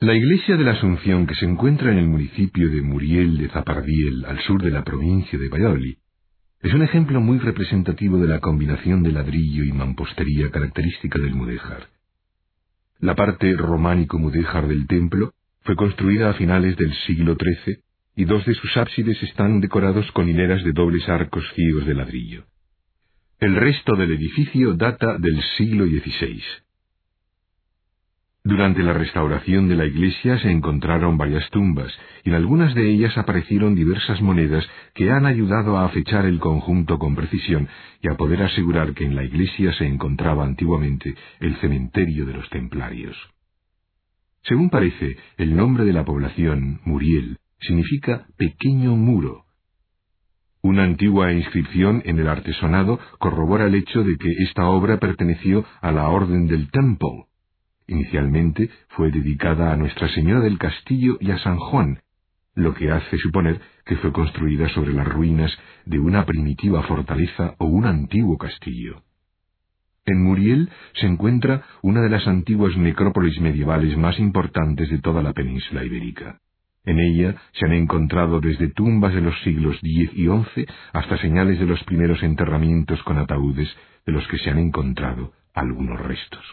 La iglesia de la Asunción, que se encuentra en el municipio de Muriel de Zapardiel, al sur de la provincia de Valladolid, es un ejemplo muy representativo de la combinación de ladrillo y mampostería característica del mudéjar. La parte románico-mudéjar del templo fue construida a finales del siglo XIII y dos de sus ábsides están decorados con hileras de dobles arcos ciegos de ladrillo. El resto del edificio data del siglo XVI. Durante la restauración de la iglesia se encontraron varias tumbas, y en algunas de ellas aparecieron diversas monedas que han ayudado a fechar el conjunto con precisión y a poder asegurar que en la iglesia se encontraba antiguamente el cementerio de los templarios. Según parece, el nombre de la población, Muriel, significa pequeño muro. Una antigua inscripción en el artesonado corrobora el hecho de que esta obra perteneció a la Orden del Temple. Inicialmente fue dedicada a Nuestra Señora del Castillo y a San Juan, lo que hace suponer que fue construida sobre las ruinas de una primitiva fortaleza o un antiguo castillo. En Muriel se encuentra una de las antiguas necrópolis medievales más importantes de toda la península ibérica. En ella se han encontrado desde tumbas de los siglos X y XI hasta señales de los primeros enterramientos con ataúdes de los que se han encontrado algunos restos.